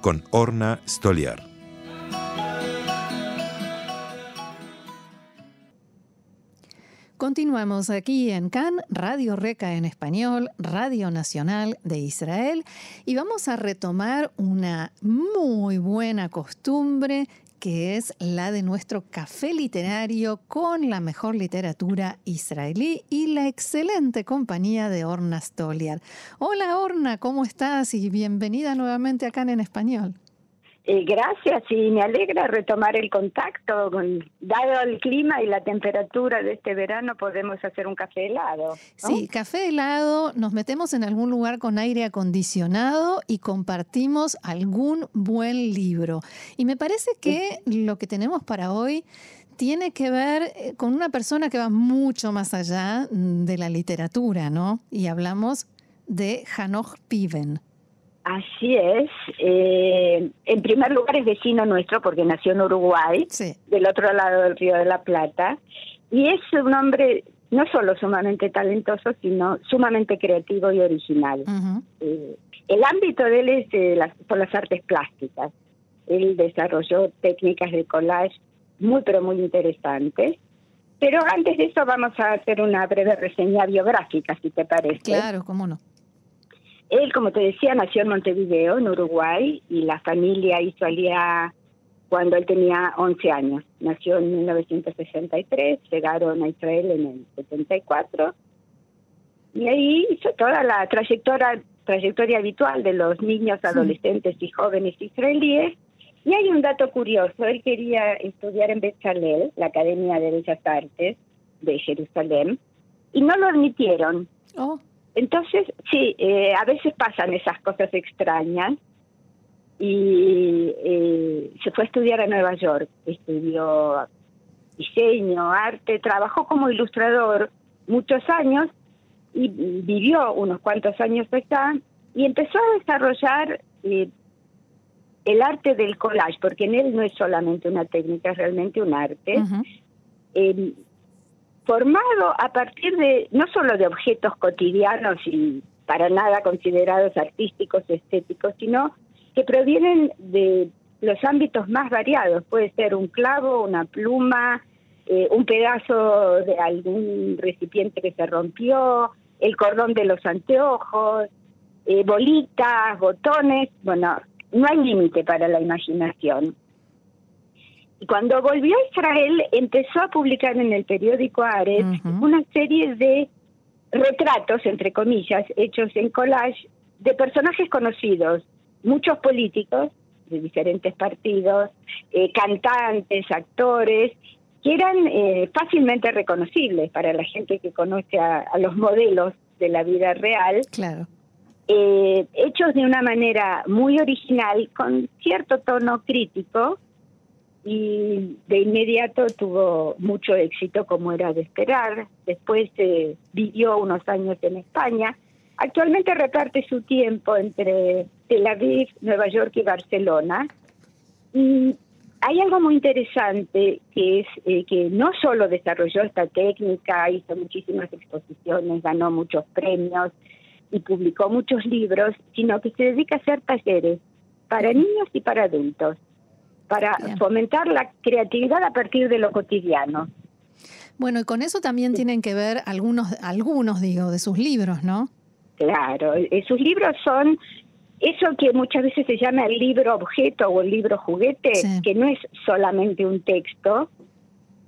con Orna Stoliar. Continuamos aquí en CAN, Radio Reca en español, Radio Nacional de Israel, y vamos a retomar una muy buena costumbre que es la de nuestro café literario con la mejor literatura israelí y la excelente compañía de Orna Stoliar. Hola Orna, ¿cómo estás? Y bienvenida nuevamente acá en español. Eh, gracias y me alegra retomar el contacto. Dado el clima y la temperatura de este verano, podemos hacer un café helado. Sí, café helado, nos metemos en algún lugar con aire acondicionado y compartimos algún buen libro. Y me parece que lo que tenemos para hoy tiene que ver eh, con una persona que va mucho más allá de la literatura, ¿no? Y hablamos de Hanoch Piven. Así es. Eh, en primer lugar es vecino nuestro porque nació en Uruguay, del otro lado del Río de la Plata, y es un hombre no solo sumamente talentoso, sino sumamente creativo y original. Eh, el ámbito de él es eh, las, por las artes plásticas. Él desarrolló técnicas de collage muy, pero muy interesantes. Pero antes de eso vamos a hacer una breve reseña biográfica, si te parece. Claro, cómo no. Él, como te decía, nació en Montevideo, en Uruguay, y la familia hizo alía cuando él tenía 11 años. Nació en 1963, llegaron a Israel en el 74, y ahí hizo toda la trayectoria, trayectoria habitual de los niños, adolescentes y jóvenes israelíes. Y hay un dato curioso, él quería estudiar en Bezalel, la Academia de Bellas Artes de Jerusalén, y no lo admitieron. Oh. Entonces, sí, eh, a veces pasan esas cosas extrañas y eh, se fue a estudiar a Nueva York, estudió diseño, arte, trabajó como ilustrador muchos años y vivió unos cuantos años acá y empezó a desarrollar eh, el arte del collage, porque en él no es solamente una técnica, es realmente un arte formado a partir de no solo de objetos cotidianos y para nada considerados artísticos, estéticos, sino que provienen de los ámbitos más variados. Puede ser un clavo, una pluma, eh, un pedazo de algún recipiente que se rompió, el cordón de los anteojos, eh, bolitas, botones. Bueno, no hay límite para la imaginación. Y cuando volvió a Israel, empezó a publicar en el periódico Ares una serie de retratos, entre comillas, hechos en collage, de personajes conocidos, muchos políticos de diferentes partidos, eh, cantantes, actores, que eran eh, fácilmente reconocibles para la gente que conoce a, los modelos de la vida real. Claro. Eh, hechos de una manera muy original, con cierto tono crítico, y de inmediato tuvo mucho éxito como era de esperar. Después eh, vivió unos años en España. Actualmente reparte su tiempo entre Tel Aviv, Nueva York y Barcelona. Y hay algo muy interesante que es eh, que no solo desarrolló esta técnica, hizo muchísimas exposiciones, ganó muchos premios y publicó muchos libros, sino que se dedica a hacer talleres para niños y para adultos para fomentar la creatividad a partir de lo cotidiano. Bueno, y con eso también tienen que ver algunos, algunos digo, de sus libros, ¿no? Claro, eh, sus libros son eso que muchas veces se llama el libro objeto o el libro juguete, que no es solamente un texto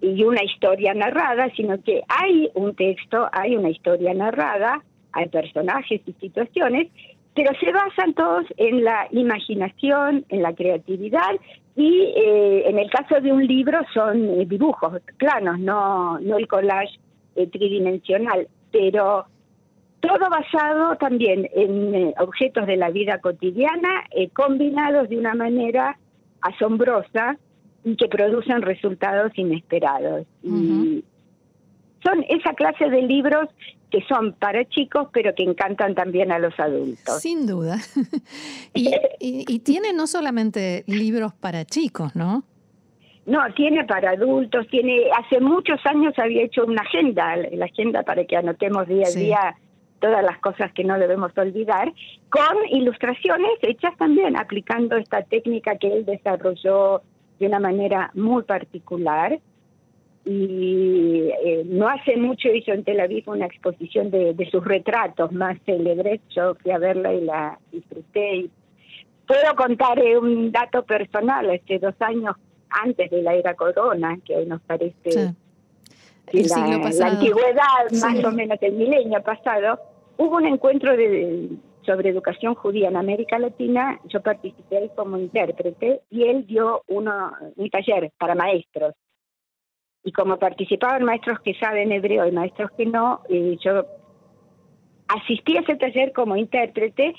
y una historia narrada, sino que hay un texto, hay una historia narrada, hay personajes y situaciones, pero se basan todos en la imaginación, en la creatividad y eh, en el caso de un libro son eh, dibujos planos, no, no el collage eh, tridimensional, pero todo basado también en eh, objetos de la vida cotidiana, combinados de una manera asombrosa y que producen resultados inesperados. Y son esa clase de libros que son para chicos, pero que encantan también a los adultos. Sin duda. y, y, tiene no solamente libros para chicos, ¿no? No, tiene para adultos, tiene, hace muchos años había hecho una agenda, la agenda para que anotemos día a día todas las cosas que no debemos olvidar, con ilustraciones hechas también aplicando esta técnica que él desarrolló de una manera muy particular. Y eh, no hace mucho hizo en Tel Aviv una exposición de, sus retratos más célebres. Yo fui a verla y la disfruté. Y puedo contar eh, un dato personal, este dos años antes de la era corona, que hoy nos parece la, antigüedad, más o menos el milenio pasado, hubo un encuentro de, sobre educación judía en América Latina. Yo participé como intérprete y él dio uno, un taller para maestros. Y como participaban maestros que saben hebreo y maestros que no, eh, yo asistí a ese taller como intérprete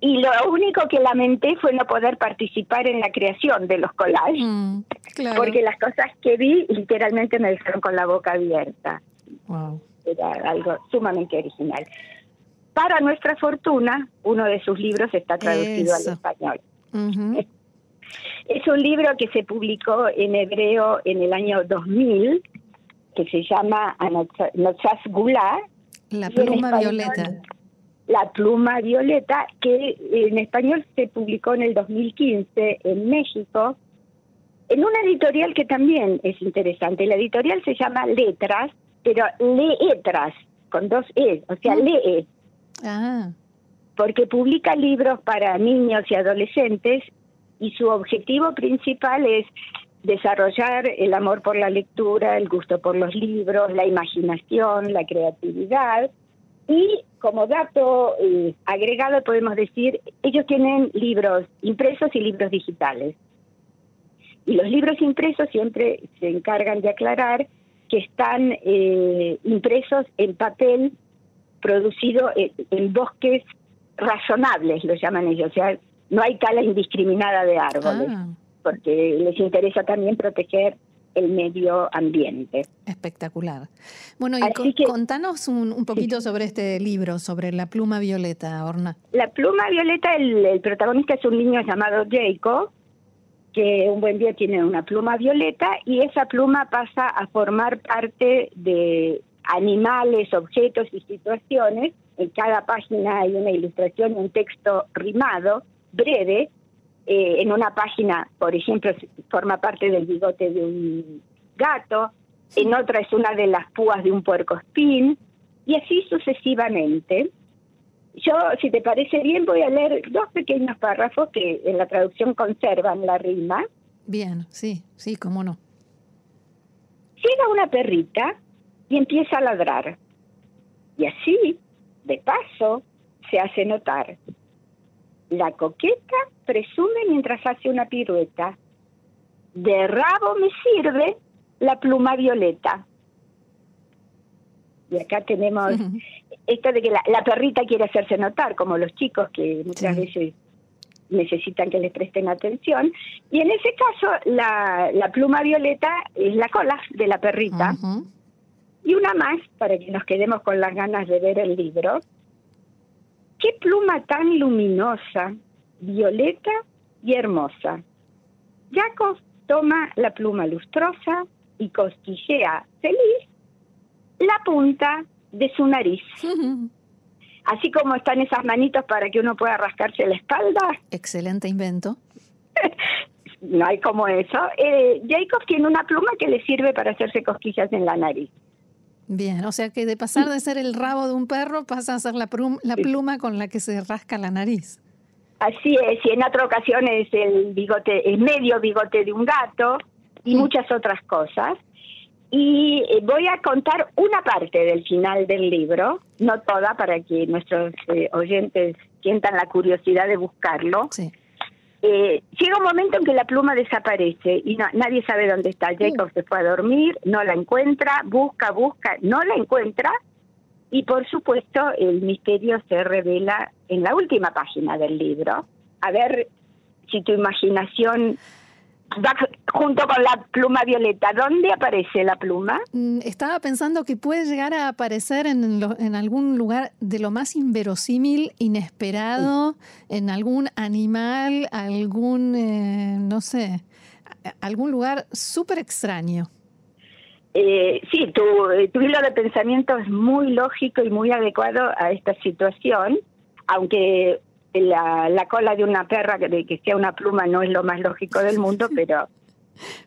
y lo único que lamenté fue no poder participar en la creación de los collages, mm, porque las cosas que vi literalmente me dejaron con la boca abierta. Era algo sumamente original. Para nuestra fortuna, uno de sus libros está traducido al español. Es un libro que se publicó en hebreo en el año 2000, que se llama Anotzas Gula, la pluma violeta. La pluma violeta, que en español se publicó en el 2015 en México, en una editorial que también es interesante. La editorial se llama Letras, pero Letras, con dos E, o sea, mm. lee. Ah. Porque publica libros para niños y adolescentes y su objetivo principal es desarrollar el amor por la lectura, el gusto por los libros, la imaginación, la creatividad. Y como dato eh, agregado podemos decir, ellos tienen libros impresos y libros digitales. Y los libros impresos siempre se encargan de aclarar que están eh, impresos en papel producido en, bosques razonables, lo llaman ellos. O sea, no hay tala indiscriminada de árboles. Ah porque les interesa también proteger el medio ambiente. Espectacular. Bueno, y contanos un, poquito sobre este libro, sobre la pluma violeta, Orna. La pluma violeta, el, protagonista es un niño llamado Jacob, que un buen día tiene una pluma violeta y esa pluma pasa a formar parte de animales, objetos y situaciones. En cada página hay una ilustración y un texto rimado, breve, eh, en una página, por ejemplo, forma parte del bigote de un gato, en otra es una de las púas de un puercoespín, y así sucesivamente. Yo, si te parece bien, voy a leer dos pequeños párrafos que en la traducción conservan la rima. Bien, sí, sí, cómo no. Llega una perrita y empieza a ladrar. Y así, de paso, se hace notar. La coqueta presume mientras hace una pirueta. De rabo me sirve la pluma violeta. Y acá tenemos esto de que la, perrita quiere hacerse notar, como los chicos que muchas veces necesitan que les presten atención. Y en ese caso, la, pluma violeta es la cola de la perrita. Y una más, para que nos quedemos con las ganas de ver el libro, Qué pluma tan luminosa, violeta y hermosa. Jacob toma la pluma lustrosa y cosquillea feliz la punta de su nariz. Así como están esas manitos para que uno pueda rascarse la espalda. Excelente invento. no hay como eso. Eh, Jacob tiene una pluma que le sirve para hacerse cosquillas en la nariz. Bien, o sea que de pasar de ser el rabo de un perro pasa a ser la, la pluma con la que se rasca la nariz. Así es, y en otra ocasión es el bigote, el medio bigote de un gato y muchas otras cosas. Y eh, voy a contar una parte del final del libro, no toda, para que nuestros eh, oyentes sientan la curiosidad de buscarlo. Sí. Eh, llega un momento en que la pluma desaparece y nadie sabe dónde está. Jacob se fue a dormir, no la encuentra, busca, busca, no la encuentra Y por supuesto, el misterio se revela en la última página del libro. A ver si tu imaginación va junto con la pluma violeta. ¿Dónde aparece la pluma? Mm, estaba pensando que puede llegar a aparecer en, en algún lugar de lo más inverosímil, inesperado, en algún animal, algún, eh, no sé, algún lugar súper extraño. Eh, sí, tu, tu hilo de pensamiento es muy lógico y muy adecuado a esta situación, aunque la, la cola de una perra que, que sea una pluma no es lo más lógico del mundo, pero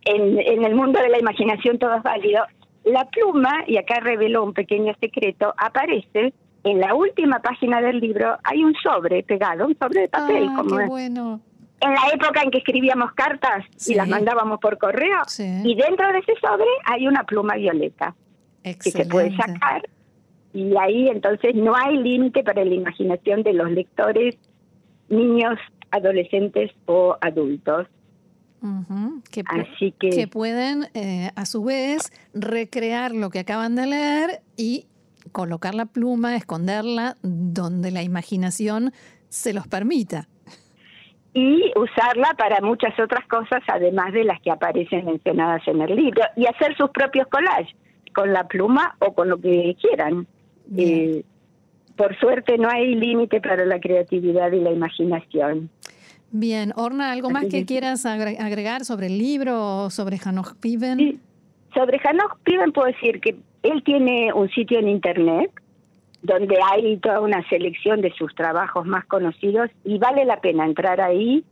en, en el mundo de la imaginación todo es válido. La pluma, y acá reveló un pequeño secreto, aparece en la última página del libro, hay un sobre pegado, un sobre de papel. Ah, como qué bueno. En la época en que escribíamos cartas Sí. y las mandábamos por correo, Sí. y dentro de ese sobre hay una pluma violeta que se puede sacar y ahí entonces no hay límite para la imaginación de los lectores, niños, adolescentes o adultos. Que, Así que, que pueden, eh, a su vez, recrear lo que acaban de leer y colocar la pluma, esconderla donde la imaginación se los permita. y usarla para muchas otras cosas además de las que aparecen mencionadas en el libro y hacer sus propios collages con la pluma o con lo que quieran. Eh, por suerte no hay límite para la creatividad y la imaginación. Bien, Orna, ¿algo más que quieras agre- agregar sobre el libro o sobre Hanoch Piven? Sí. Sobre Hanoch Piven puedo decir que él tiene un sitio en internet donde hay toda una selección de sus trabajos más conocidos y vale la pena entrar ahí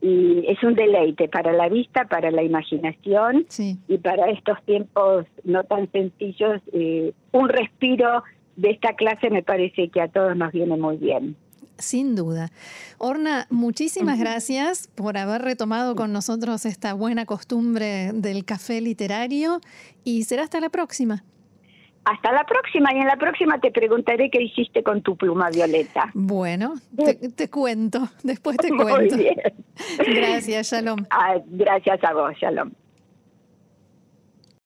y es un deleite para la vista, para la imaginación Sí, y para estos tiempos no tan sencillos, eh, un respiro de esta clase me parece que a todos nos viene muy bien. sin duda. Orna, muchísimas gracias por haber retomado con nosotros esta buena costumbre del café literario y será hasta la próxima. Hasta la próxima y en la próxima te preguntaré qué hiciste con tu pluma violeta. Bueno, te, te cuento, después te Muy cuento. bien. Gracias, Shalom. Ah, gracias a vos, Shalom.